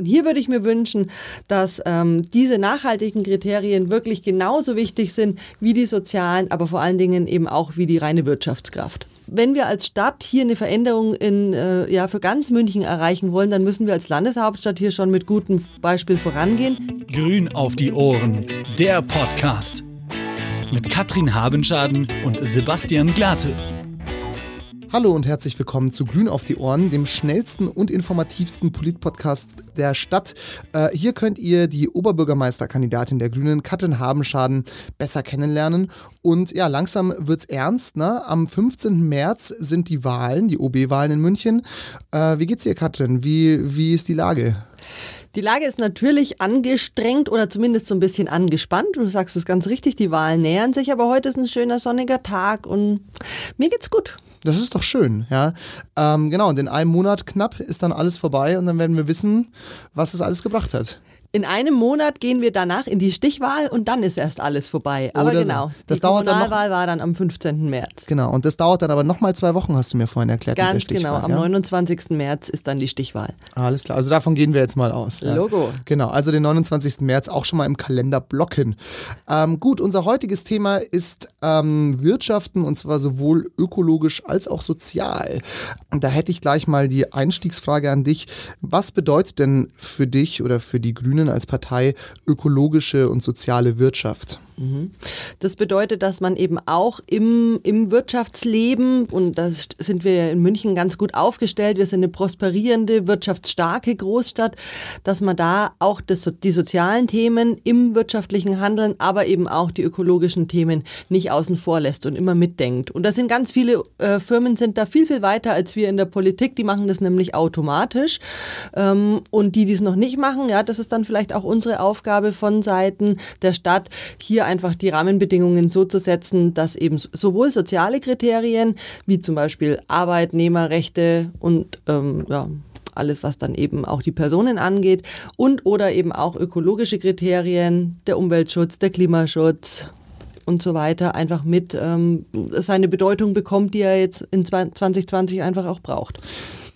Und hier würde ich mir wünschen, dass ähm, diese nachhaltigen Kriterien wirklich genauso wichtig sind wie die sozialen, aber vor allen Dingen eben auch wie die reine Wirtschaftskraft wenn wir als Stadt hier eine Veränderung in, äh, ja, für ganz München erreichen wollen, dann müssen wir als Landeshauptstadt hier schon mit gutem Beispiel vorangehen. Grün auf die Ohren, der Podcast. Mit Katrin Habenschaden und Sebastian Glate. Hallo und herzlich willkommen zu Grün auf die Ohren, dem schnellsten und informativsten Politpodcast der Stadt. Äh, hier könnt ihr die Oberbürgermeisterkandidatin der Grünen, Katrin Habenschaden, besser kennenlernen. Und ja, langsam wird's ernst. Ne? Am 15. März sind die Wahlen, die OB-Wahlen in München. Äh, wie geht's dir, Katrin? Wie, wie ist die Lage? Die Lage ist natürlich angestrengt oder zumindest so ein bisschen angespannt. Du sagst es ganz richtig, die Wahlen nähern sich, aber heute ist ein schöner sonniger Tag und mir geht's gut. Das ist doch schön, ja. Ähm, genau, und in einem Monat knapp ist dann alles vorbei und dann werden wir wissen, was es alles gebracht hat. In einem Monat gehen wir danach in die Stichwahl und dann ist erst alles vorbei. Aber Oder genau, das die dauert Kommunalwahl dann noch, war dann am 15. März. Genau, und das dauert dann aber nochmal zwei Wochen, hast du mir vorhin erklärt. Ganz genau, am ja? 29. März ist dann die Stichwahl. Alles klar, also davon gehen wir jetzt mal aus. Ja. Logo. Genau, also den 29. März auch schon mal im Kalender blocken. Ähm, gut, unser heutiges Thema ist ähm, Wirtschaften und zwar sowohl ökologisch als auch sozial. Und da hätte ich gleich mal die Einstiegsfrage an dich. Was bedeutet denn für dich oder für die Grünen als Partei ökologische und soziale Wirtschaft. Mhm. Das bedeutet, dass man eben auch im, im Wirtschaftsleben, und da sind wir in München ganz gut aufgestellt, wir sind eine prosperierende, wirtschaftsstarke Großstadt, dass man da auch das, die sozialen Themen im wirtschaftlichen Handeln, aber eben auch die ökologischen Themen nicht außen vor lässt und immer mitdenkt. Und da sind ganz viele äh, Firmen sind da viel, viel weiter als wir in der Politik, die machen das nämlich automatisch. Ähm, und die, die es noch nicht machen, ja, das ist dann vielleicht auch unsere Aufgabe von Seiten der Stadt, hier einfach die Rahmenbedingungen so zu setzen, dass eben sowohl soziale Kriterien wie zum Beispiel Arbeitnehmerrechte und ähm, ja, alles, was dann eben auch die Personen angeht und oder eben auch ökologische Kriterien, der Umweltschutz, der Klimaschutz und so weiter einfach mit ähm, seine Bedeutung bekommt, die er jetzt in 2020 einfach auch braucht.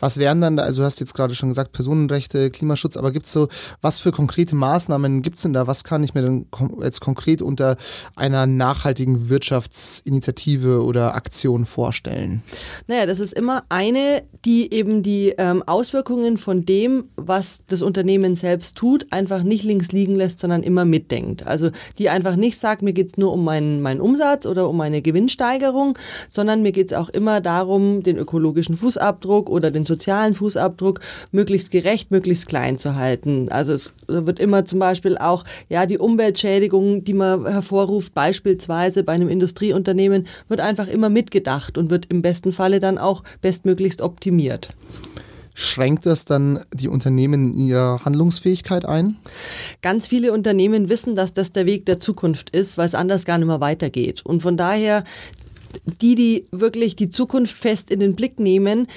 Was wären dann, also du hast jetzt gerade schon gesagt, Personenrechte, Klimaschutz, aber gibt es so, was für konkrete Maßnahmen gibt es denn da? Was kann ich mir denn jetzt konkret unter einer nachhaltigen Wirtschaftsinitiative oder Aktion vorstellen? Naja, das ist immer eine, die eben die ähm, Auswirkungen von dem, was das Unternehmen selbst tut, einfach nicht links liegen lässt, sondern immer mitdenkt. Also die einfach nicht sagt, mir geht es nur um meinen, meinen Umsatz oder um meine Gewinnsteigerung, sondern mir geht es auch immer darum, den ökologischen Fußabdruck oder den sozialen Fußabdruck möglichst gerecht, möglichst klein zu halten. Also es wird immer zum Beispiel auch ja die Umweltschädigung, die man hervorruft, beispielsweise bei einem Industrieunternehmen, wird einfach immer mitgedacht und wird im besten Falle dann auch bestmöglichst optimiert. Schränkt das dann die Unternehmen in ihrer Handlungsfähigkeit ein? Ganz viele Unternehmen wissen, dass das der Weg der Zukunft ist, weil es anders gar nicht mehr weitergeht. Und von daher die, die wirklich die Zukunft fest in den Blick nehmen,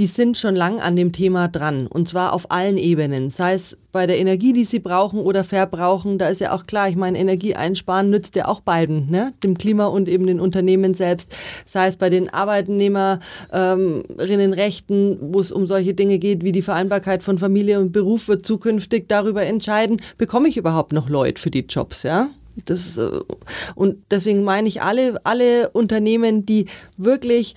die sind schon lang an dem Thema dran und zwar auf allen Ebenen, sei es bei der Energie, die sie brauchen oder verbrauchen. Da ist ja auch klar, ich meine, Energie einsparen nützt ja auch beiden, ne? dem Klima und eben den Unternehmen selbst, sei es bei den Arbeitnehmerinnenrechten, wo es um solche Dinge geht wie die Vereinbarkeit von Familie und Beruf, wird zukünftig darüber entscheiden, bekomme ich überhaupt noch Leute für die Jobs, ja? Das, äh, und deswegen meine ich alle, alle Unternehmen, die wirklich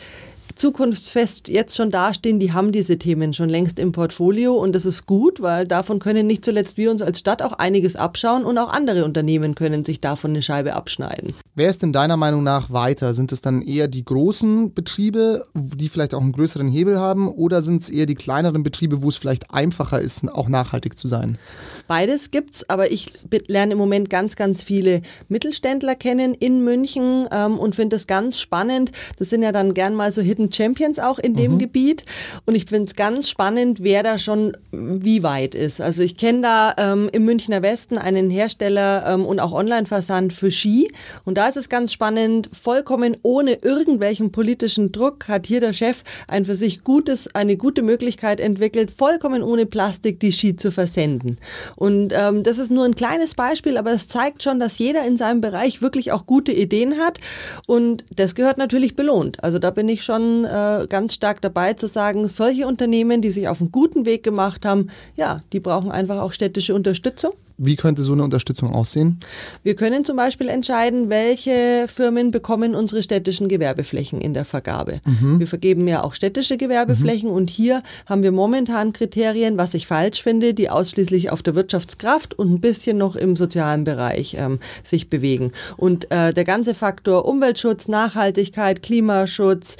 zukunftsfest jetzt schon dastehen, die haben diese Themen schon längst im Portfolio und das ist gut, weil davon können nicht zuletzt wir uns als Stadt auch einiges abschauen und auch andere Unternehmen können sich davon eine Scheibe abschneiden. Wer ist denn deiner Meinung nach weiter? Sind es dann eher die großen Betriebe, die vielleicht auch einen größeren Hebel haben oder sind es eher die kleineren Betriebe, wo es vielleicht einfacher ist, auch nachhaltig zu sein? Beides gibt's, aber ich lerne im Moment ganz, ganz viele Mittelständler kennen in München ähm, und finde das ganz spannend. Das sind ja dann gern mal so Hidden Champions auch in dem mhm. Gebiet. Und ich finde es ganz spannend, wer da schon wie weit ist. Also ich kenne da ähm, im Münchner Westen einen Hersteller ähm, und auch Online-Versand für Ski. Und da ist es ganz spannend, vollkommen ohne irgendwelchen politischen Druck hat hier der Chef ein für sich gutes, eine gute Möglichkeit entwickelt, vollkommen ohne Plastik die Ski zu versenden. Und ähm, das ist nur ein kleines Beispiel, aber es zeigt schon, dass jeder in seinem Bereich wirklich auch gute Ideen hat. Und das gehört natürlich belohnt. Also da bin ich schon Äh, ganz stark dabei zu sagen, solche Unternehmen, die sich auf einen guten Weg gemacht haben, ja, die brauchen einfach auch städtische Unterstützung. Wie könnte so eine Unterstützung aussehen? Wir können zum Beispiel entscheiden, welche Firmen bekommen unsere städtischen Gewerbeflächen in der Vergabe. Mhm. Wir vergeben ja auch städtische Gewerbeflächen mhm. und hier haben wir momentan Kriterien, was ich falsch finde, die ausschließlich auf der Wirtschaftskraft und ein bisschen noch im sozialen Bereich ähm, sich bewegen. Und äh, der ganze Faktor Umweltschutz, Nachhaltigkeit, Klimaschutz,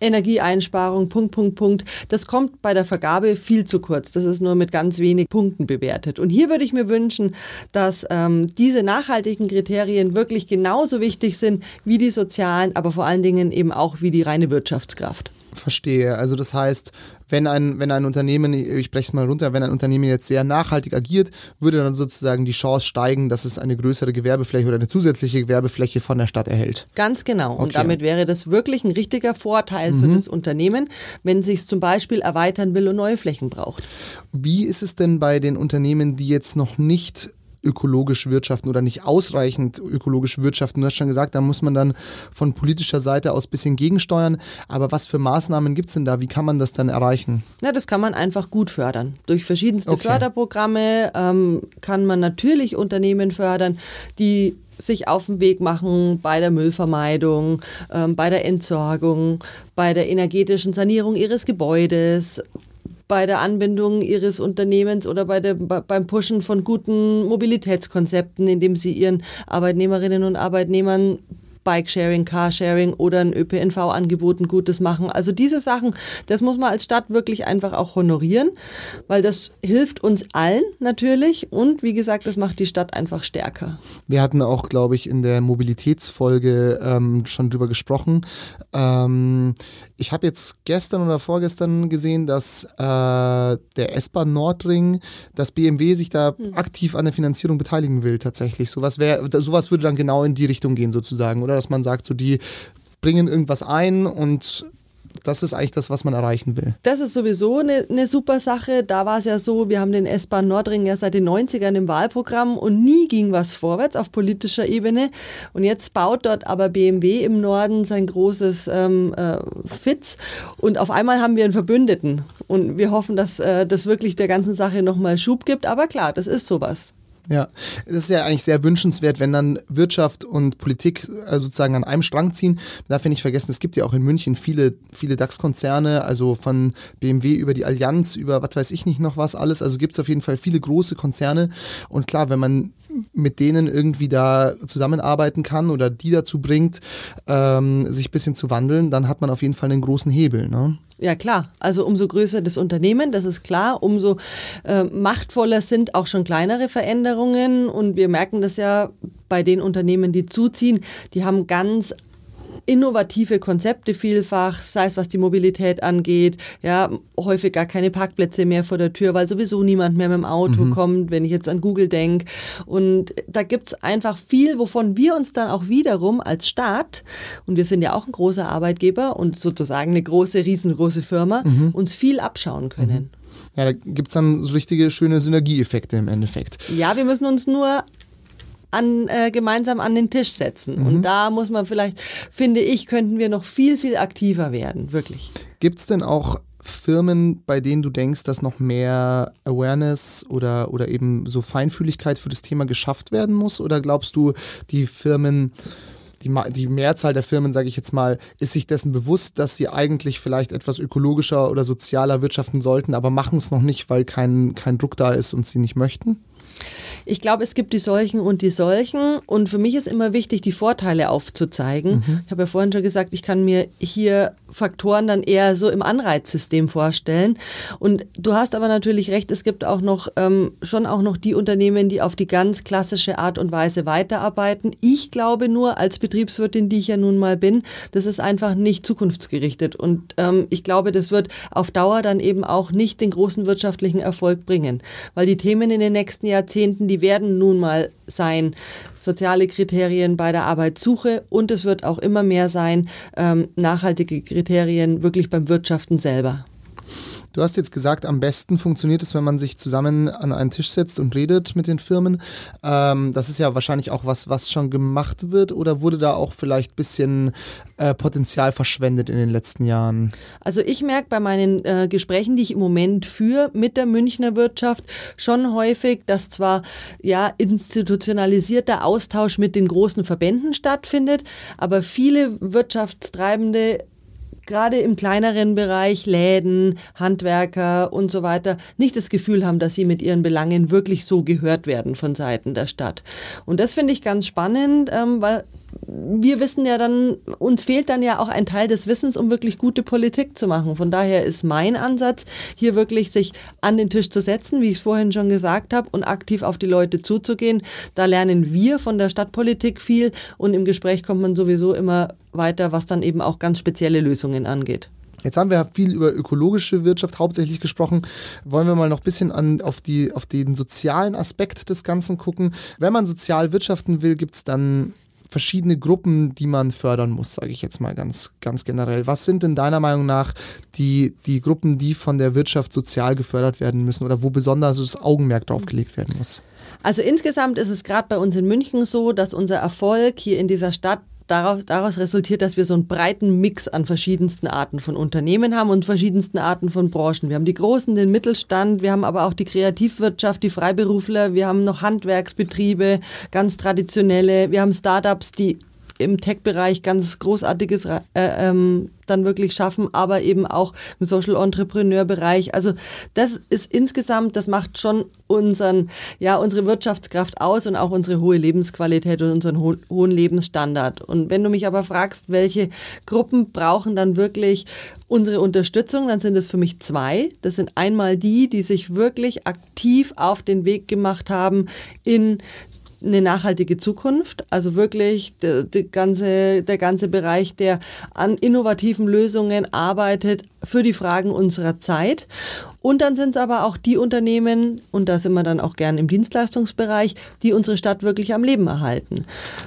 Energieeinsparung, Punkt, Punkt, Punkt. Das kommt bei der Vergabe viel zu kurz. Das ist nur mit ganz wenig Punkten bewertet. Und hier würde ich mir wünschen, dass ähm, diese nachhaltigen Kriterien wirklich genauso wichtig sind wie die sozialen, aber vor allen Dingen eben auch wie die reine Wirtschaftskraft. Verstehe. Also das heißt, wenn ein, wenn ein Unternehmen, ich breche es mal runter, wenn ein Unternehmen jetzt sehr nachhaltig agiert, würde dann sozusagen die Chance steigen, dass es eine größere Gewerbefläche oder eine zusätzliche Gewerbefläche von der Stadt erhält. Ganz genau. Okay. Und damit wäre das wirklich ein richtiger Vorteil mhm. für das Unternehmen, wenn es sich zum Beispiel erweitern will und neue Flächen braucht. Wie ist es denn bei den Unternehmen, die jetzt noch nicht ökologisch wirtschaften oder nicht ausreichend ökologisch wirtschaften. Du hast schon gesagt, da muss man dann von politischer Seite aus ein bisschen gegensteuern. Aber was für Maßnahmen gibt es denn da? Wie kann man das dann erreichen? Ja, das kann man einfach gut fördern. Durch verschiedenste okay. Förderprogramme ähm, kann man natürlich Unternehmen fördern, die sich auf den Weg machen bei der Müllvermeidung, ähm, bei der Entsorgung, bei der energetischen Sanierung ihres Gebäudes, bei der Anbindung ihres Unternehmens oder bei der, beim Pushen von guten Mobilitätskonzepten, indem sie ihren Arbeitnehmerinnen und Arbeitnehmern Bikesharing, Carsharing oder ein ÖPNV-Angeboten Gutes machen. Also diese Sachen, das muss man als Stadt wirklich einfach auch honorieren, weil das hilft uns allen natürlich und wie gesagt, das macht die Stadt einfach stärker. Wir hatten auch, glaube ich, in der Mobilitätsfolge ähm, schon drüber gesprochen. Ähm, ich habe jetzt gestern oder vorgestern gesehen, dass äh, der S-Bahn Nordring, dass BMW sich da hm. aktiv an der Finanzierung beteiligen will tatsächlich. Sowas, wär, sowas würde dann genau in die Richtung gehen sozusagen, oder? Dass man sagt, so die bringen irgendwas ein und das ist eigentlich das, was man erreichen will. Das ist sowieso eine, eine super Sache. Da war es ja so, wir haben den S-Bahn Nordring ja seit den 90ern im Wahlprogramm und nie ging was vorwärts auf politischer Ebene. Und jetzt baut dort aber BMW im Norden sein großes ähm, äh, Fitz und auf einmal haben wir einen Verbündeten. Und wir hoffen, dass äh, das wirklich der ganzen Sache nochmal Schub gibt. Aber klar, das ist sowas. Ja, das ist ja eigentlich sehr wünschenswert, wenn dann Wirtschaft und Politik äh, sozusagen an einem Strang ziehen. darf ja nicht vergessen, es gibt ja auch in München viele, viele DAX-Konzerne, also von BMW über die Allianz, über was weiß ich nicht noch was alles. Also gibt es auf jeden Fall viele große Konzerne. Und klar, wenn man mit denen irgendwie da zusammenarbeiten kann oder die dazu bringt, ähm, sich ein bisschen zu wandeln, dann hat man auf jeden Fall einen großen Hebel. Ne? Ja klar, also umso größer das Unternehmen, das ist klar, umso äh, machtvoller sind auch schon kleinere Veränderungen und wir merken das ja bei den Unternehmen, die zuziehen, die haben ganz innovative Konzepte vielfach, sei es was die Mobilität angeht, ja, häufig gar keine Parkplätze mehr vor der Tür, weil sowieso niemand mehr mit dem Auto mhm. kommt, wenn ich jetzt an Google denke. Und da gibt es einfach viel, wovon wir uns dann auch wiederum als Staat, und wir sind ja auch ein großer Arbeitgeber und sozusagen eine große, riesengroße Firma, mhm. uns viel abschauen können. Mhm. Ja, da gibt es dann so richtige schöne Synergieeffekte im Endeffekt. Ja, wir müssen uns nur an, äh, gemeinsam an den Tisch setzen. Mhm. Und da muss man vielleicht, finde ich, könnten wir noch viel, viel aktiver werden, wirklich. Gibt es denn auch Firmen, bei denen du denkst, dass noch mehr Awareness oder, oder eben so Feinfühligkeit für das Thema geschafft werden muss? Oder glaubst du, die Firmen, die, die Mehrzahl der Firmen, sage ich jetzt mal, ist sich dessen bewusst, dass sie eigentlich vielleicht etwas ökologischer oder sozialer wirtschaften sollten, aber machen es noch nicht, weil kein, kein Druck da ist und sie nicht möchten? Ich glaube, es gibt die solchen und die solchen. Und für mich ist immer wichtig, die Vorteile aufzuzeigen. Mhm. Ich habe ja vorhin schon gesagt, ich kann mir hier Faktoren dann eher so im Anreizsystem vorstellen. Und du hast aber natürlich recht, es gibt auch noch ähm, schon auch noch die Unternehmen, die auf die ganz klassische Art und Weise weiterarbeiten. Ich glaube nur als Betriebswirtin, die ich ja nun mal bin, das ist einfach nicht zukunftsgerichtet. Und ähm, ich glaube, das wird auf Dauer dann eben auch nicht den großen wirtschaftlichen Erfolg bringen. Weil die Themen in den nächsten Jahrzehnten, die werden nun mal sein, soziale Kriterien bei der Arbeitssuche und es wird auch immer mehr sein, ähm, nachhaltige Kriterien wirklich beim Wirtschaften selber. Du hast jetzt gesagt, am besten funktioniert es, wenn man sich zusammen an einen Tisch setzt und redet mit den Firmen. Ähm, das ist ja wahrscheinlich auch was, was schon gemacht wird oder wurde da auch vielleicht ein bisschen äh, Potenzial verschwendet in den letzten Jahren? Also ich merke bei meinen äh, Gesprächen, die ich im Moment führe mit der Münchner Wirtschaft, schon häufig, dass zwar ja institutionalisierter Austausch mit den großen Verbänden stattfindet, aber viele Wirtschaftstreibende gerade im kleineren Bereich, Läden, Handwerker und so weiter, nicht das Gefühl haben, dass sie mit ihren Belangen wirklich so gehört werden von Seiten der Stadt. Und das finde ich ganz spannend, ähm, weil wir wissen ja dann, uns fehlt dann ja auch ein Teil des Wissens, um wirklich gute Politik zu machen. Von daher ist mein Ansatz, hier wirklich sich an den Tisch zu setzen, wie ich es vorhin schon gesagt habe, und aktiv auf die Leute zuzugehen. Da lernen wir von der Stadtpolitik viel und im Gespräch kommt man sowieso immer weiter, was dann eben auch ganz spezielle Lösungen angeht. Jetzt haben wir viel über ökologische Wirtschaft hauptsächlich gesprochen. Wollen wir mal noch ein bisschen an, auf, die, auf den sozialen Aspekt des Ganzen gucken. Wenn man sozial wirtschaften will, gibt es dann verschiedene Gruppen, die man fördern muss, sage ich jetzt mal ganz, ganz generell. Was sind denn deiner Meinung nach die, die Gruppen, die von der Wirtschaft sozial gefördert werden müssen oder wo besonders das Augenmerk drauf gelegt werden muss? Also insgesamt ist es gerade bei uns in München so, dass unser Erfolg hier in dieser Stadt daraus, daraus resultiert, dass wir so einen breiten Mix an verschiedensten Arten von Unternehmen haben und verschiedensten Arten von Branchen. Wir haben die Großen, den Mittelstand, wir haben aber auch die Kreativwirtschaft, die Freiberufler, wir haben noch Handwerksbetriebe, ganz traditionelle, wir haben Startups, die im Tech-Bereich ganz Großartiges äh, ähm, dann wirklich schaffen, aber eben auch im Social Entrepreneur-Bereich. Also das ist insgesamt, das macht schon unseren, ja, unsere Wirtschaftskraft aus und auch unsere hohe Lebensqualität und unseren ho hohen Lebensstandard. Und wenn du mich aber fragst, welche Gruppen brauchen dann wirklich unsere Unterstützung, dann sind es für mich zwei. Das sind einmal die, die sich wirklich aktiv auf den Weg gemacht haben in eine nachhaltige Zukunft. Also wirklich die, die ganze, der ganze Bereich, der an innovativen Lösungen arbeitet für die Fragen unserer Zeit. Und dann sind es aber auch die Unternehmen, und da sind wir dann auch gern im Dienstleistungsbereich, die unsere Stadt wirklich am Leben erhalten.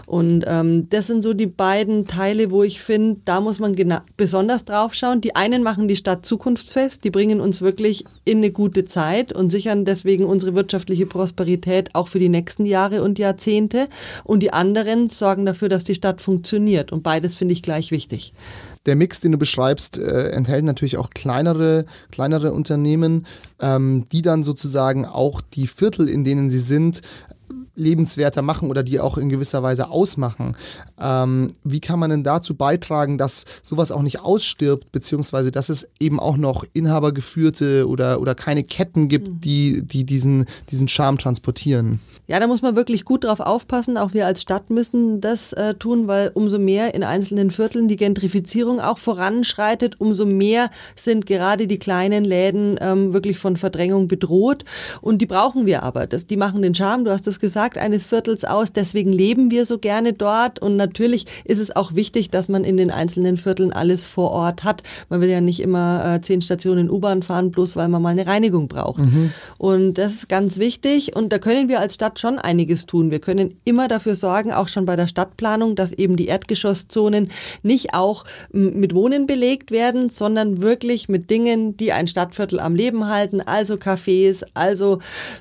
Und ähm, das sind so die beiden Teile, wo ich finde, da muss man besonders drauf schauen. Die einen machen die Stadt zukunftsfest, die bringen uns wirklich in eine gute Zeit und sichern deswegen unsere wirtschaftliche Prosperität auch für die nächsten Jahre und Jahrzehnte. Und die anderen sorgen dafür, dass die Stadt funktioniert. Und beides finde ich gleich wichtig der Mix, den du beschreibst, äh, enthält natürlich auch kleinere, kleinere Unternehmen, ähm, die dann sozusagen auch die Viertel, in denen sie sind, lebenswerter machen oder die auch in gewisser Weise ausmachen. Ähm, wie kann man denn dazu beitragen, dass sowas auch nicht ausstirbt, beziehungsweise dass es eben auch noch inhabergeführte oder, oder keine Ketten gibt, mhm. die, die diesen, diesen Charme transportieren? Ja, da muss man wirklich gut drauf aufpassen. Auch wir als Stadt müssen das äh, tun, weil umso mehr in einzelnen Vierteln die Gentrifizierung auch voranschreitet, umso mehr sind gerade die kleinen Läden ähm, wirklich von Verdrängung bedroht. Und die brauchen wir aber. Das, die machen den Charme, du hast es gesagt, eines Viertels aus. Deswegen leben wir so gerne dort. Und natürlich ist es auch wichtig, dass man in den einzelnen Vierteln alles vor Ort hat. Man will ja nicht immer äh, zehn Stationen U-Bahn fahren, bloß weil man mal eine Reinigung braucht. Mhm. Und das ist ganz wichtig. Und da können wir als Stadt schon einiges tun. Wir können immer dafür sorgen, auch schon bei der Stadtplanung, dass eben die Erdgeschosszonen nicht auch mit Wohnen belegt werden, sondern wirklich mit Dingen, die ein Stadtviertel am Leben halten, also Cafés, also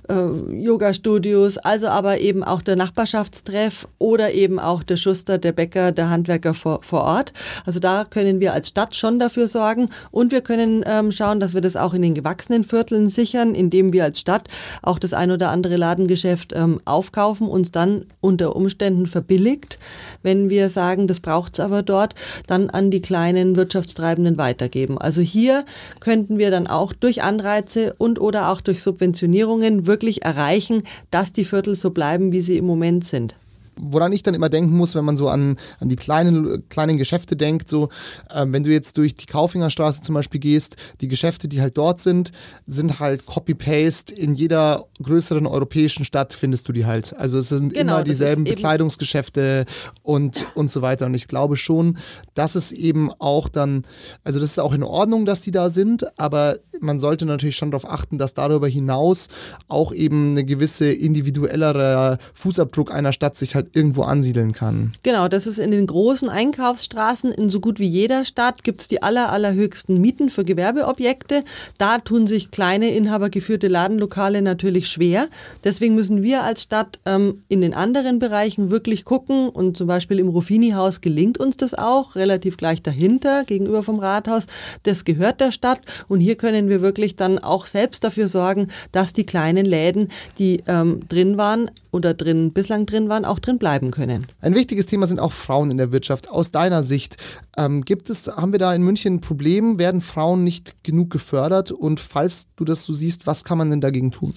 äh, Yoga-Studios, also aber eben auch der Nachbarschaftstreff oder eben auch der Schuster, der Bäcker, der Handwerker vor, vor Ort. Also da können wir als Stadt schon dafür sorgen und wir können ähm, schauen, dass wir das auch in den gewachsenen Vierteln sichern, indem wir als Stadt auch das ein oder andere Ladengeschäft ähm, aufkaufen, uns dann unter Umständen verbilligt, wenn wir sagen, das braucht es aber dort, dann an die kleinen Wirtschaftstreibenden weitergeben. Also hier könnten wir dann auch durch Anreize und oder auch durch Subventionierungen wirklich erreichen, dass die Viertel so bleiben, wie sie im Moment sind woran ich dann immer denken muss, wenn man so an, an die kleinen, kleinen Geschäfte denkt, so, ähm, wenn du jetzt durch die Kaufingerstraße zum Beispiel gehst, die Geschäfte, die halt dort sind, sind halt Copy-Paste. In jeder größeren europäischen Stadt findest du die halt. Also es sind genau, immer dieselben Bekleidungsgeschäfte und, und so weiter. Und ich glaube schon, dass es eben auch dann, also das ist auch in Ordnung, dass die da sind, aber man sollte natürlich schon darauf achten, dass darüber hinaus auch eben eine gewisse individuellere Fußabdruck einer Stadt sich halt irgendwo ansiedeln kann. Genau, das ist in den großen Einkaufsstraßen in so gut wie jeder Stadt gibt es die aller, allerhöchsten Mieten für Gewerbeobjekte. Da tun sich kleine inhabergeführte Ladenlokale natürlich schwer. Deswegen müssen wir als Stadt ähm, in den anderen Bereichen wirklich gucken und zum Beispiel im Ruffini-Haus gelingt uns das auch, relativ gleich dahinter, gegenüber vom Rathaus. Das gehört der Stadt und hier können wir wirklich dann auch selbst dafür sorgen, dass die kleinen Läden, die ähm, drin waren oder drin bislang drin waren, auch drin bleiben können. Ein wichtiges Thema sind auch Frauen in der Wirtschaft. Aus deiner Sicht, ähm, gibt es, haben wir da in München ein Problem? Werden Frauen nicht genug gefördert? Und falls du das so siehst, was kann man denn dagegen tun?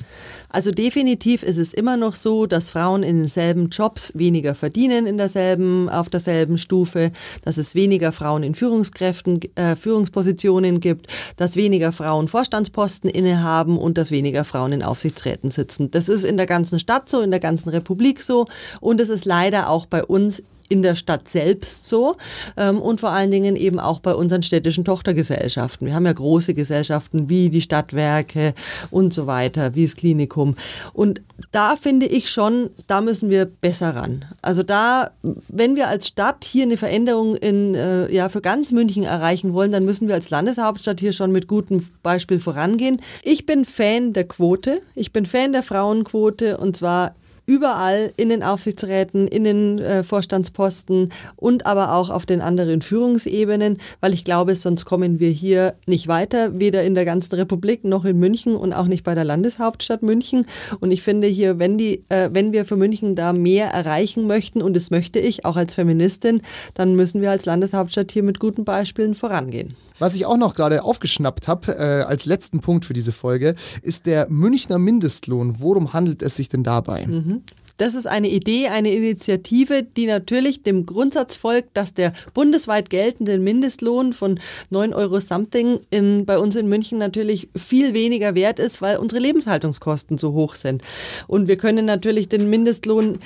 Also definitiv ist es immer noch so, dass Frauen in denselben Jobs weniger verdienen in derselben, auf derselben Stufe, dass es weniger Frauen in Führungskräften, äh, Führungspositionen gibt, dass weniger Frauen Vorstandsposten innehaben und dass weniger Frauen in Aufsichtsräten sitzen. Das ist in der ganzen Stadt so, in der ganzen Republik so und es ist leider auch bei uns in der Stadt selbst so ähm, und vor allen Dingen eben auch bei unseren städtischen Tochtergesellschaften. Wir haben ja große Gesellschaften wie die Stadtwerke und so weiter, wie das Klinikum. Und da finde ich schon, da müssen wir besser ran. Also da, wenn wir als Stadt hier eine Veränderung in, äh, ja, für ganz München erreichen wollen, dann müssen wir als Landeshauptstadt hier schon mit gutem Beispiel vorangehen. Ich bin Fan der Quote. Ich bin Fan der Frauenquote und zwar überall in den Aufsichtsräten, in den äh, Vorstandsposten und aber auch auf den anderen Führungsebenen, weil ich glaube, sonst kommen wir hier nicht weiter, weder in der ganzen Republik noch in München und auch nicht bei der Landeshauptstadt München. Und ich finde hier, wenn, die, äh, wenn wir für München da mehr erreichen möchten, und das möchte ich auch als Feministin, dann müssen wir als Landeshauptstadt hier mit guten Beispielen vorangehen. Was ich auch noch gerade aufgeschnappt habe, äh, als letzten Punkt für diese Folge, ist der Münchner Mindestlohn. Worum handelt es sich denn dabei? Mhm. Das ist eine Idee, eine Initiative, die natürlich dem Grundsatz folgt, dass der bundesweit geltende Mindestlohn von 9 Euro something in, bei uns in München natürlich viel weniger wert ist, weil unsere Lebenshaltungskosten so hoch sind. Und wir können natürlich den Mindestlohn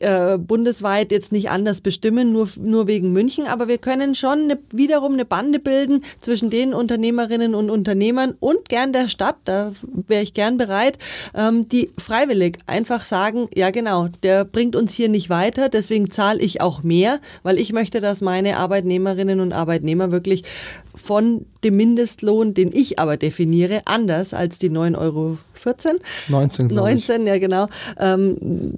äh, bundesweit jetzt nicht anders bestimmen, nur, nur wegen München, aber wir können schon eine, wiederum eine Bande bilden zwischen den Unternehmerinnen und Unternehmern und gern der Stadt, da wäre ich gern bereit, ähm, die freiwillig einfach sagen, ja genau, der bringt uns hier nicht weiter, deswegen zahle ich auch mehr, weil ich möchte, dass meine Arbeitnehmerinnen und Arbeitnehmer wirklich von dem Mindestlohn, den ich aber definiere, anders als die 9,14 Euro 19, 19, ja genau. Ähm,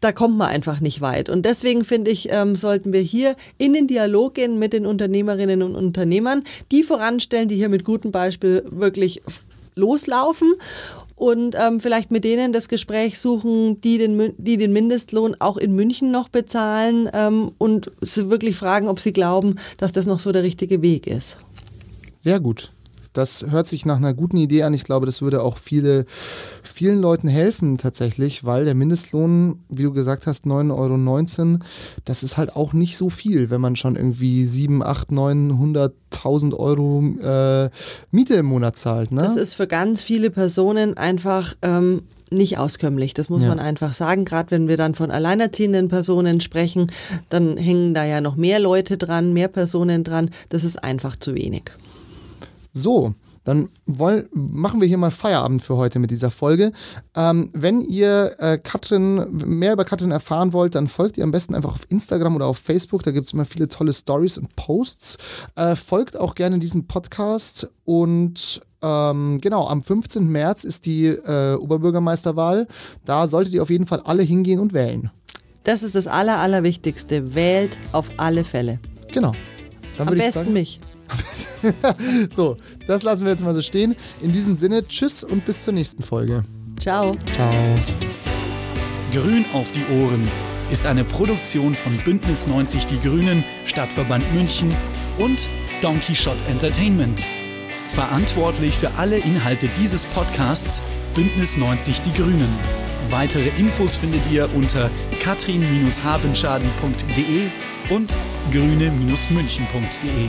da kommt man einfach nicht weit. Und deswegen finde ich, ähm, sollten wir hier in den Dialog gehen mit den Unternehmerinnen und Unternehmern, die voranstellen, die hier mit gutem Beispiel wirklich loslaufen und ähm, vielleicht mit denen das Gespräch suchen, die den, die den Mindestlohn auch in München noch bezahlen ähm, und sie wirklich fragen, ob sie glauben, dass das noch so der richtige Weg ist. Sehr gut. Das hört sich nach einer guten Idee an. Ich glaube, das würde auch viele, vielen Leuten helfen tatsächlich, weil der Mindestlohn, wie du gesagt hast, 9,19 Euro, das ist halt auch nicht so viel, wenn man schon irgendwie 7, 8, 900.000 Euro äh, Miete im Monat zahlt. Ne? Das ist für ganz viele Personen einfach ähm, nicht auskömmlich. Das muss ja. man einfach sagen. Gerade wenn wir dann von alleinerziehenden Personen sprechen, dann hängen da ja noch mehr Leute dran, mehr Personen dran. Das ist einfach zu wenig. So, dann wollen, machen wir hier mal Feierabend für heute mit dieser Folge. Ähm, wenn ihr äh, Katrin, mehr über Katrin erfahren wollt, dann folgt ihr am besten einfach auf Instagram oder auf Facebook. Da gibt es immer viele tolle Stories und Posts. Äh, folgt auch gerne diesem Podcast und ähm, genau, am 15. März ist die äh, Oberbürgermeisterwahl. Da solltet ihr auf jeden Fall alle hingehen und wählen. Das ist das Aller, Allerwichtigste. Wählt auf alle Fälle. Genau. Dann am besten sagen, mich. so, das lassen wir jetzt mal so stehen. In diesem Sinne, tschüss und bis zur nächsten Folge. Ciao. Ciao. Grün auf die Ohren ist eine Produktion von Bündnis 90 Die Grünen, Stadtverband München und Donkey Shot Entertainment. Verantwortlich für alle Inhalte dieses Podcasts Bündnis 90 Die Grünen. Weitere Infos findet ihr unter katrin-habenschaden.de und grüne-münchen.de.